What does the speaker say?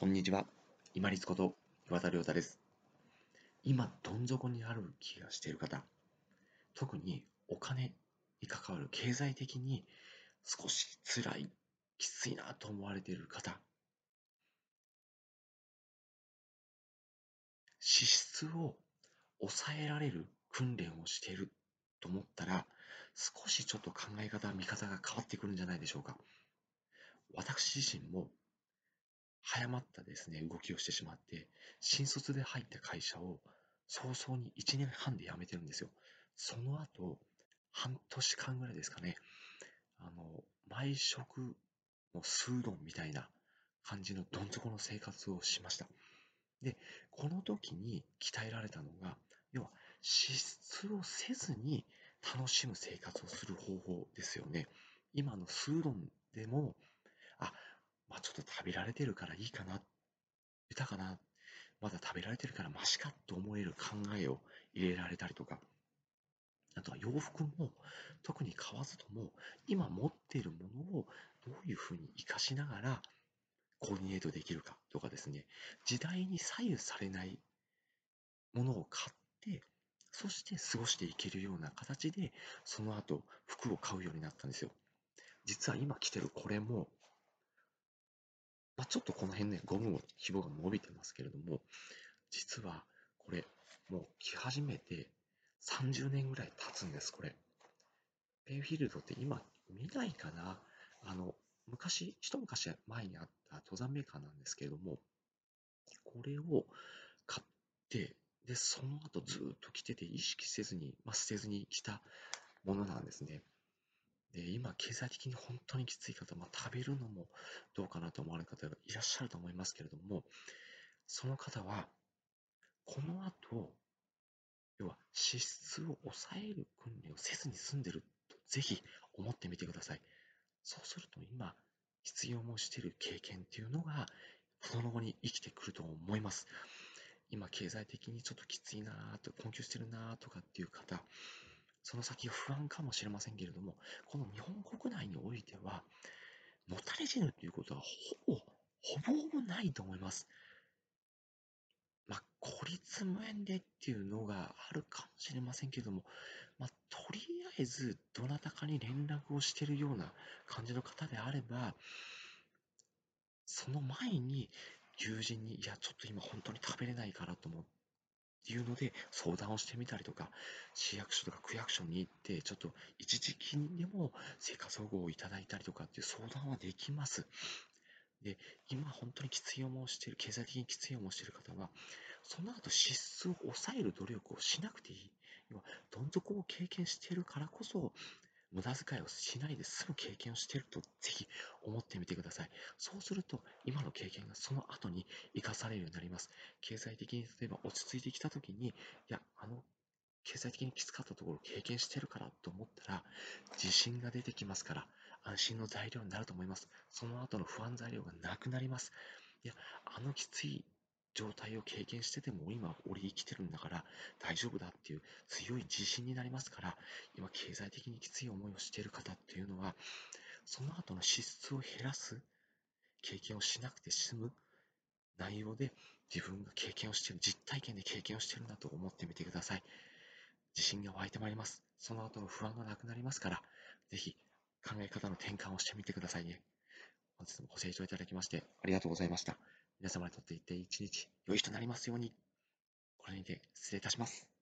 こんにちは。今立こと岩田亮太です。今、どん底にある気がしている方、特にお金に関わる経済的に少し辛い、きついなと思われている方、支出を抑えられる訓練をしていると思ったら、少しちょっと考え方、見方が変わってくるんじゃないでしょうか。私自身も早まったですね、動きをしてしまって、新卒で入った会社を早々に1年半で辞めてるんですよ。その後、半年間ぐらいですかね、あの、毎食のスードンみたいな感じのどん底の生活をしました。で、この時に鍛えられたのが、要は支出をせずに楽しむ生活をする方法ですよね。今のスードンでも、あ、まあ、ちょっと食べられてるからいいかな、豊かな、まだ食べられてるからマシかと思える考えを入れられたりとか、あとは洋服も特に買わずとも今持っているものをどういうふうに活かしながらコーディネートできるかとかですね、時代に左右されないものを買って、そして過ごしていけるような形で、その後服を買うようになったんですよ。実は今着てるこれもまあ、ちょっとこの辺ね、ゴムの紐が伸びてますけれども、実はこれ、もう着始めて30年ぐらい経つんです、これ。ペイフィールドって今見ないかな？あの、昔、一昔前にあった登山メーカーなんですけれども、これを買って、で、その後ずっと着てて意識せずに、まあ、捨てずに着たものなんですね。で、今、経済的に本当にきつい方、まあ、食べるのもどうかなと思われる方がいらっしゃると思いますけれども、その方は、この後、要は支出を抑える訓練をせずに済んでると、ぜひ思ってみてください。そうすると今、必要もしている経験っていうのが、その後に生きてくると思います。今、経済的にちょっときついなと、困窮してるなとかっていう方、その先不安かもしれませんけれども、この日本国内においては、のたれ死ぬということはほぼ、ほぼほぼないと思います。まあ、孤立無縁でっていうのがあるかもしれませんけれども、まあ、とりあえずどなたかに連絡をしているような感じの方であれば、その前に友人に、いや、ちょっと今本当に食べれないからと思って、っていうので相談をしてみたりとか、市役所とか区役所に行って、ちょっと一時金でも生活保護をいただいたりとかっていう相談はできます。で、今本当にきつい思いをしている、経済的にきつい思いをしている方は、その後支出を抑える努力をしなくていい。要は、どん底を経験しているからこそ、無駄遣いをしないで済む経験をしているとぜひ思ってみてください。そうすると今の経験がその後に生かされるようになります。経済的に例えば落ち着いてきた時に、いや、あの経済的にきつかったところを経験してるからと思ったら自信が出てきますから安心の材料になると思います。その後の不安材料がなくなります。いや、あのきつい状態を経験してても今俺生きてるんだから大丈夫だっていう強い自信になりますから今経済的にきつい思いをしている方っていうのはその後の支出を減らす経験をしなくて済む内容で自分が経験をしている実体験で経験をしているんだと思ってみてください。自信が湧いてまいります。その後の不安がなくなりますからぜひ考え方の転換をしてみてくださいね。本日もご清聴いただきましてありがとうございました。皆様にとって一日良い日となりますように。これにて失礼いたします。